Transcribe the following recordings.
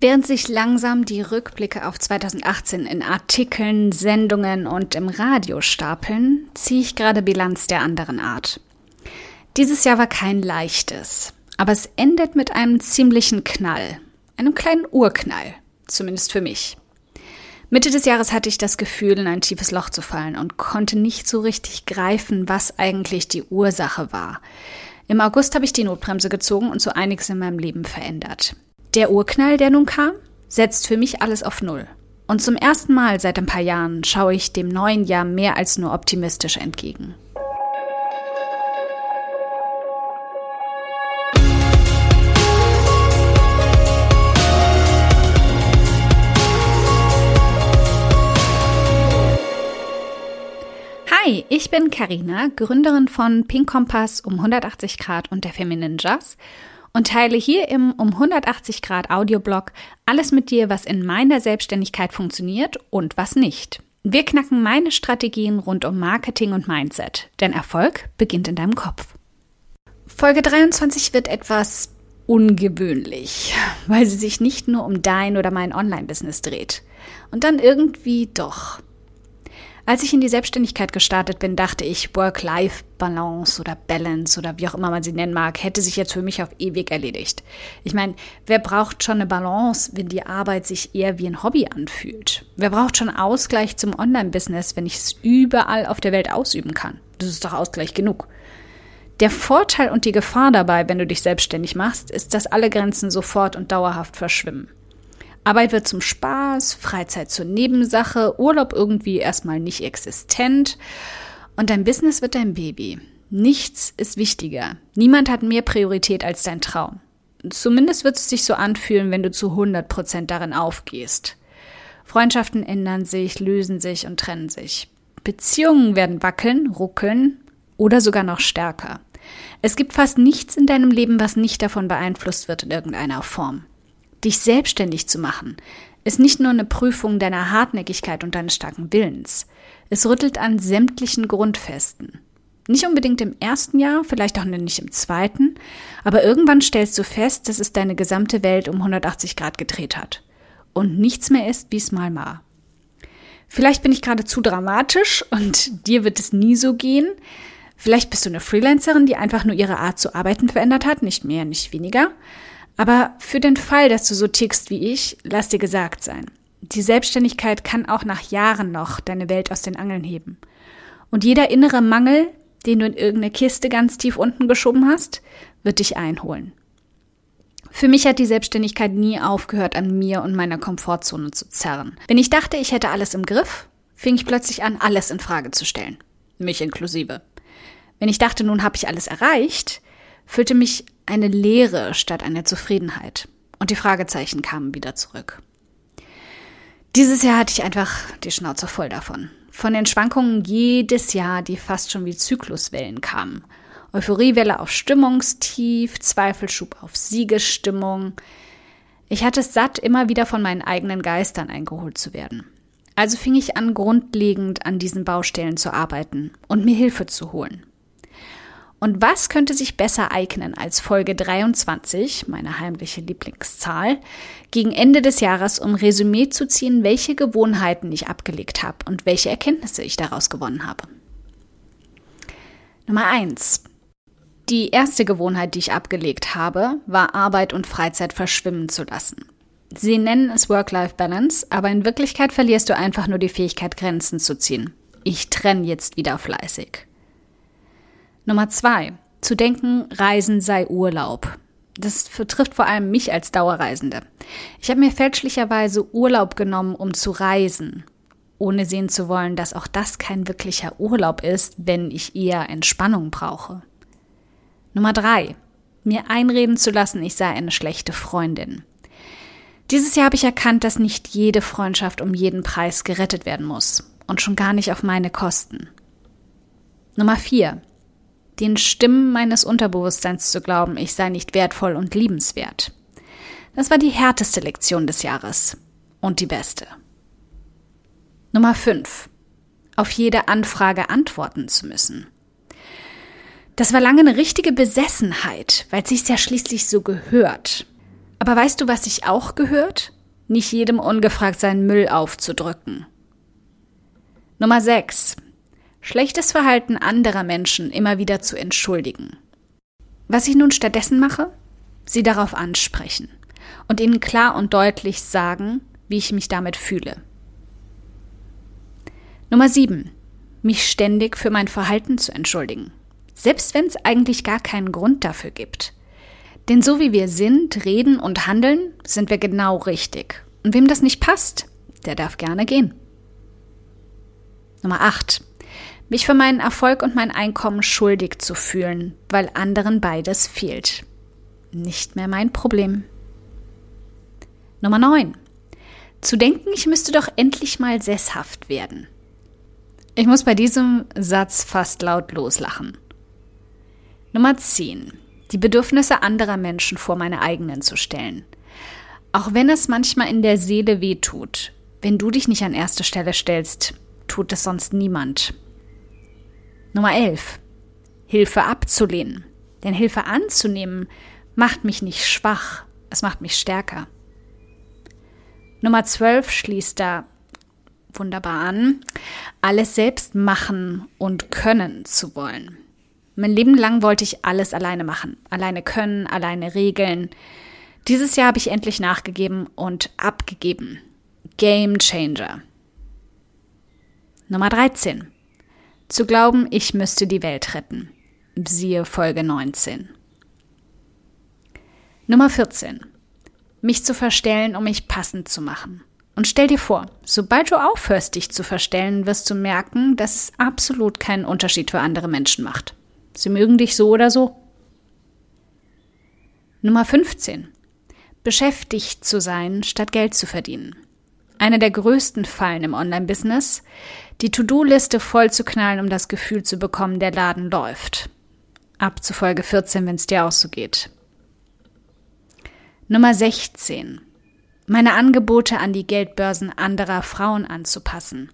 Während sich langsam die Rückblicke auf 2018 in Artikeln, Sendungen und im Radio stapeln, ziehe ich gerade Bilanz der anderen Art. Dieses Jahr war kein leichtes, aber es endet mit einem ziemlichen Knall, einem kleinen Urknall, zumindest für mich. Mitte des Jahres hatte ich das Gefühl, in ein tiefes Loch zu fallen und konnte nicht so richtig greifen, was eigentlich die Ursache war. Im August habe ich die Notbremse gezogen und so einiges in meinem Leben verändert. Der Urknall, der nun kam, setzt für mich alles auf Null. Und zum ersten Mal seit ein paar Jahren schaue ich dem neuen Jahr mehr als nur optimistisch entgegen. Hi, ich bin Karina, Gründerin von Pink Kompass um 180 Grad und der Feminine Jazz und teile hier im um 180 Grad Audioblog alles mit dir, was in meiner Selbstständigkeit funktioniert und was nicht. Wir knacken meine Strategien rund um Marketing und Mindset, denn Erfolg beginnt in deinem Kopf. Folge 23 wird etwas ungewöhnlich, weil sie sich nicht nur um dein oder mein Online-Business dreht. Und dann irgendwie doch. Als ich in die Selbstständigkeit gestartet bin, dachte ich, Work-Life-Balance oder Balance oder wie auch immer man sie nennen mag, hätte sich jetzt für mich auf ewig erledigt. Ich meine, wer braucht schon eine Balance, wenn die Arbeit sich eher wie ein Hobby anfühlt? Wer braucht schon Ausgleich zum Online-Business, wenn ich es überall auf der Welt ausüben kann? Das ist doch Ausgleich genug. Der Vorteil und die Gefahr dabei, wenn du dich selbstständig machst, ist, dass alle Grenzen sofort und dauerhaft verschwimmen. Arbeit wird zum Spaß, Freizeit zur Nebensache, Urlaub irgendwie erstmal nicht existent und dein Business wird dein Baby. Nichts ist wichtiger. Niemand hat mehr Priorität als dein Traum. Zumindest wird es sich so anfühlen, wenn du zu 100 Prozent darin aufgehst. Freundschaften ändern sich, lösen sich und trennen sich. Beziehungen werden wackeln, ruckeln oder sogar noch stärker. Es gibt fast nichts in deinem Leben, was nicht davon beeinflusst wird in irgendeiner Form. Dich selbstständig zu machen, ist nicht nur eine Prüfung deiner Hartnäckigkeit und deines starken Willens. Es rüttelt an sämtlichen Grundfesten. Nicht unbedingt im ersten Jahr, vielleicht auch nicht im zweiten, aber irgendwann stellst du fest, dass es deine gesamte Welt um 180 Grad gedreht hat und nichts mehr ist, wie es mal war. Vielleicht bin ich gerade zu dramatisch und dir wird es nie so gehen. Vielleicht bist du eine Freelancerin, die einfach nur ihre Art zu arbeiten verändert hat, nicht mehr, nicht weniger. Aber für den Fall, dass du so tickst wie ich, lass dir gesagt sein. Die Selbstständigkeit kann auch nach Jahren noch deine Welt aus den Angeln heben. Und jeder innere Mangel, den du in irgendeine Kiste ganz tief unten geschoben hast, wird dich einholen. Für mich hat die Selbstständigkeit nie aufgehört, an mir und meiner Komfortzone zu zerren. Wenn ich dachte, ich hätte alles im Griff, fing ich plötzlich an, alles in Frage zu stellen. Mich inklusive. Wenn ich dachte, nun habe ich alles erreicht, füllte mich eine Leere statt einer Zufriedenheit. Und die Fragezeichen kamen wieder zurück. Dieses Jahr hatte ich einfach die Schnauze voll davon. Von den Schwankungen jedes Jahr, die fast schon wie Zykluswellen kamen. Euphoriewelle auf Stimmungstief, Zweifelschub auf Siegesstimmung. Ich hatte es satt, immer wieder von meinen eigenen Geistern eingeholt zu werden. Also fing ich an, grundlegend an diesen Baustellen zu arbeiten und mir Hilfe zu holen. Und was könnte sich besser eignen als Folge 23, meine heimliche Lieblingszahl, gegen Ende des Jahres, um Resümee zu ziehen, welche Gewohnheiten ich abgelegt habe und welche Erkenntnisse ich daraus gewonnen habe. Nummer eins: Die erste Gewohnheit, die ich abgelegt habe, war Arbeit und Freizeit verschwimmen zu lassen. Sie nennen es Work-Life-Balance, aber in Wirklichkeit verlierst du einfach nur die Fähigkeit, Grenzen zu ziehen. Ich trenne jetzt wieder fleißig. Nummer zwei, zu denken, Reisen sei Urlaub. Das betrifft vor allem mich als Dauerreisende. Ich habe mir fälschlicherweise Urlaub genommen, um zu reisen, ohne sehen zu wollen, dass auch das kein wirklicher Urlaub ist, wenn ich eher Entspannung brauche. Nummer drei, mir einreden zu lassen, ich sei eine schlechte Freundin. Dieses Jahr habe ich erkannt, dass nicht jede Freundschaft um jeden Preis gerettet werden muss und schon gar nicht auf meine Kosten. Nummer vier, den Stimmen meines Unterbewusstseins zu glauben, ich sei nicht wertvoll und liebenswert. Das war die härteste Lektion des Jahres und die beste. Nummer 5. Auf jede Anfrage antworten zu müssen. Das war lange eine richtige Besessenheit, weil es sich ja schließlich so gehört. Aber weißt du, was sich auch gehört? Nicht jedem ungefragt seinen Müll aufzudrücken. Nummer 6. Schlechtes Verhalten anderer Menschen immer wieder zu entschuldigen. Was ich nun stattdessen mache? Sie darauf ansprechen und ihnen klar und deutlich sagen, wie ich mich damit fühle. Nummer 7. Mich ständig für mein Verhalten zu entschuldigen. Selbst wenn es eigentlich gar keinen Grund dafür gibt. Denn so wie wir sind, reden und handeln, sind wir genau richtig. Und wem das nicht passt, der darf gerne gehen. Nummer 8. Mich für meinen Erfolg und mein Einkommen schuldig zu fühlen, weil anderen beides fehlt. Nicht mehr mein Problem. Nummer 9. Zu denken, ich müsste doch endlich mal sesshaft werden. Ich muss bei diesem Satz fast laut loslachen. Nummer 10. Die Bedürfnisse anderer Menschen vor meine eigenen zu stellen. Auch wenn es manchmal in der Seele weh tut, wenn du dich nicht an erste Stelle stellst, tut es sonst niemand. Nummer 11. Hilfe abzulehnen. Denn Hilfe anzunehmen macht mich nicht schwach, es macht mich stärker. Nummer 12 schließt da wunderbar an, alles selbst machen und können zu wollen. Mein Leben lang wollte ich alles alleine machen, alleine können, alleine regeln. Dieses Jahr habe ich endlich nachgegeben und abgegeben. Game Changer. Nummer 13. Zu glauben, ich müsste die Welt retten. Siehe Folge 19. Nummer 14. Mich zu verstellen, um mich passend zu machen. Und stell dir vor, sobald du aufhörst, dich zu verstellen, wirst du merken, dass es absolut keinen Unterschied für andere Menschen macht. Sie mögen dich so oder so. Nummer 15. Beschäftigt zu sein, statt Geld zu verdienen. Eine der größten Fallen im Online-Business, die To-Do-Liste voll zu knallen, um das Gefühl zu bekommen, der Laden läuft. Ab zu Folge 14, wenn es dir auch so geht. Nummer 16 meine Angebote an die Geldbörsen anderer Frauen anzupassen.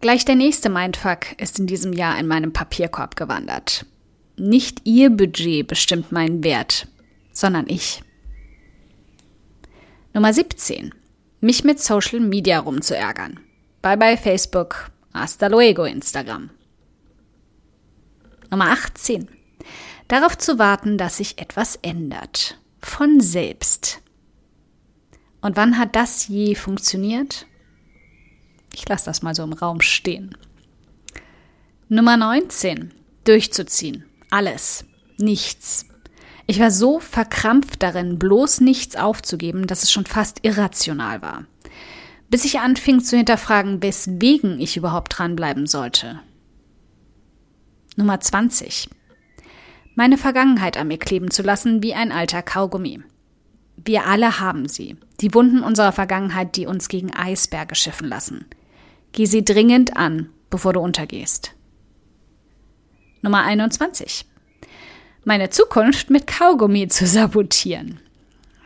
Gleich der nächste Mindfuck ist in diesem Jahr in meinem Papierkorb gewandert. Nicht ihr Budget bestimmt meinen Wert, sondern ich. Nummer 17. Mich mit Social Media rumzuärgern. Bye bye Facebook, hasta luego Instagram. Nummer 18. Darauf zu warten, dass sich etwas ändert. Von selbst. Und wann hat das je funktioniert? Ich lasse das mal so im Raum stehen. Nummer 19. Durchzuziehen. Alles. Nichts. Ich war so verkrampft darin, bloß nichts aufzugeben, dass es schon fast irrational war. Bis ich anfing zu hinterfragen, weswegen ich überhaupt dranbleiben sollte. Nummer 20. Meine Vergangenheit an mir kleben zu lassen wie ein alter Kaugummi. Wir alle haben sie. Die Wunden unserer Vergangenheit, die uns gegen Eisberge schiffen lassen. Geh sie dringend an, bevor du untergehst. Nummer 21. Meine Zukunft mit Kaugummi zu sabotieren.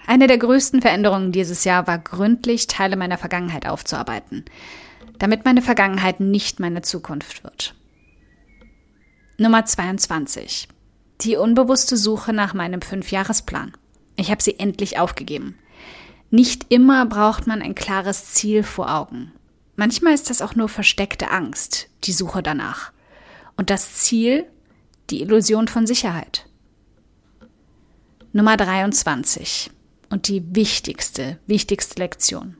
Eine der größten Veränderungen dieses Jahr war gründlich Teile meiner Vergangenheit aufzuarbeiten, damit meine Vergangenheit nicht meine Zukunft wird. Nummer 22. Die unbewusste Suche nach meinem Fünfjahresplan. Ich habe sie endlich aufgegeben. Nicht immer braucht man ein klares Ziel vor Augen. Manchmal ist das auch nur versteckte Angst, die Suche danach. Und das Ziel, die Illusion von Sicherheit. Nummer 23 und die wichtigste, wichtigste Lektion.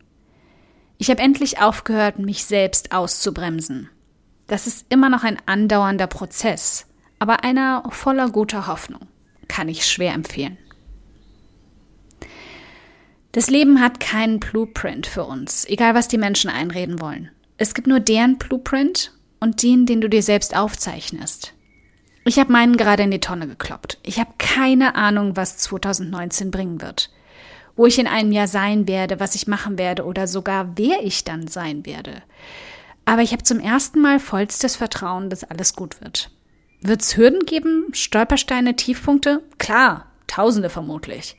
Ich habe endlich aufgehört, mich selbst auszubremsen. Das ist immer noch ein andauernder Prozess, aber einer voller guter Hoffnung. Kann ich schwer empfehlen. Das Leben hat keinen Blueprint für uns, egal was die Menschen einreden wollen. Es gibt nur deren Blueprint und den, den du dir selbst aufzeichnest. Ich habe meinen gerade in die Tonne gekloppt. Ich habe keine Ahnung, was 2019 bringen wird. Wo ich in einem Jahr sein werde, was ich machen werde oder sogar wer ich dann sein werde. Aber ich habe zum ersten Mal vollstes Vertrauen, dass alles gut wird. Wird es Hürden geben? Stolpersteine, Tiefpunkte? Klar, tausende vermutlich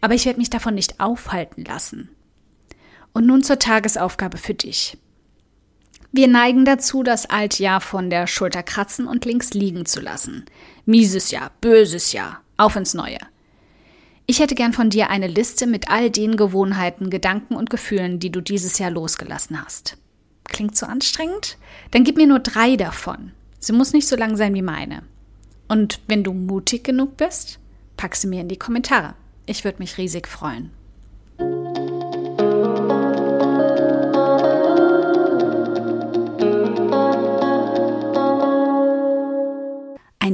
aber ich werde mich davon nicht aufhalten lassen. Und nun zur Tagesaufgabe für dich. Wir neigen dazu, das alte Jahr von der Schulter kratzen und links liegen zu lassen. Mieses Jahr, böses Jahr, auf ins Neue. Ich hätte gern von dir eine Liste mit all den Gewohnheiten, Gedanken und Gefühlen, die du dieses Jahr losgelassen hast. Klingt zu anstrengend? Dann gib mir nur drei davon. Sie muss nicht so lang sein wie meine. Und wenn du mutig genug bist, pack sie mir in die Kommentare. Ich würde mich riesig freuen.